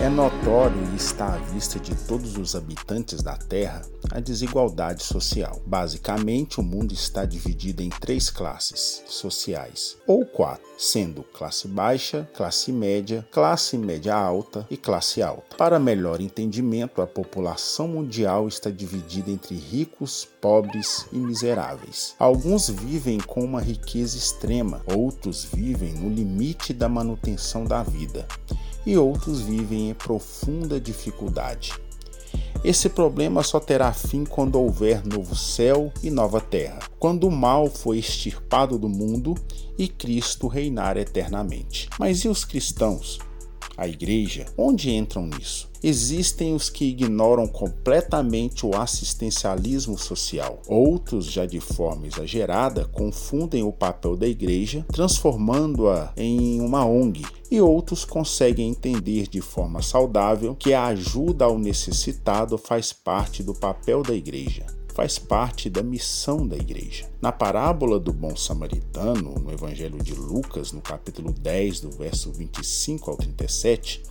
É notório e está à vista de todos os habitantes da Terra a desigualdade social. Basicamente, o mundo está dividido em três classes sociais, ou quatro, sendo classe baixa, classe média, classe média alta e classe alta. Para melhor entendimento, a população mundial está dividida entre ricos, pobres e miseráveis. Alguns vivem com uma riqueza extrema, outros vivem no limite da manutenção da vida e outros vivem em profunda dificuldade. Esse problema só terá fim quando houver novo céu e nova terra, quando o mal foi extirpado do mundo e Cristo reinar eternamente. Mas e os cristãos? A igreja? Onde entram nisso? Existem os que ignoram completamente o assistencialismo social. Outros, já de forma exagerada, confundem o papel da igreja, transformando-a em uma ONG. E outros conseguem entender de forma saudável que a ajuda ao necessitado faz parte do papel da igreja faz parte da missão da igreja. Na parábola do bom samaritano, no Evangelho de Lucas, no capítulo 10, do verso 25 ao 37,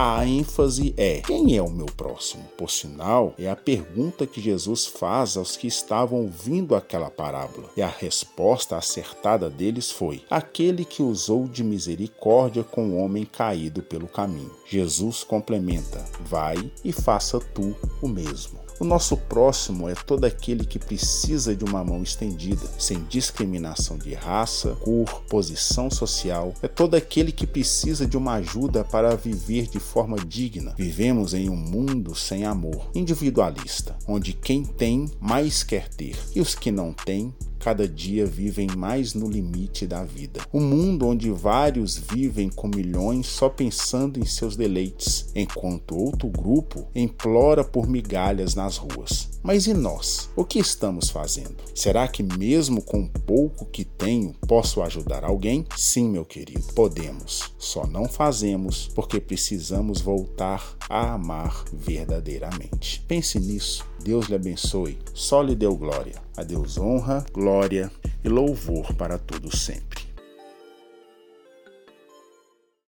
a ênfase é: quem é o meu próximo? Por sinal, é a pergunta que Jesus faz aos que estavam ouvindo aquela parábola. E a resposta acertada deles foi: aquele que usou de misericórdia com o homem caído pelo caminho. Jesus complementa: vai e faça tu o mesmo. O nosso próximo é todo aquele que precisa de uma mão estendida, sem discriminação de raça, cor, posição social. É todo aquele que precisa de uma ajuda para viver de forma digna. Vivemos em um mundo sem amor, individualista, onde quem tem mais quer ter e os que não têm cada dia vivem mais no limite da vida. Um mundo onde vários vivem com milhões só pensando em seus deleites, enquanto outro grupo implora por migalhas nas ruas. Mas e nós? O que estamos fazendo? Será que, mesmo com o pouco que tenho, posso ajudar alguém? Sim, meu querido, podemos. Só não fazemos porque precisamos voltar a amar verdadeiramente. Pense nisso. Deus lhe abençoe. Só lhe deu glória. A Deus honra, glória e louvor para todos sempre.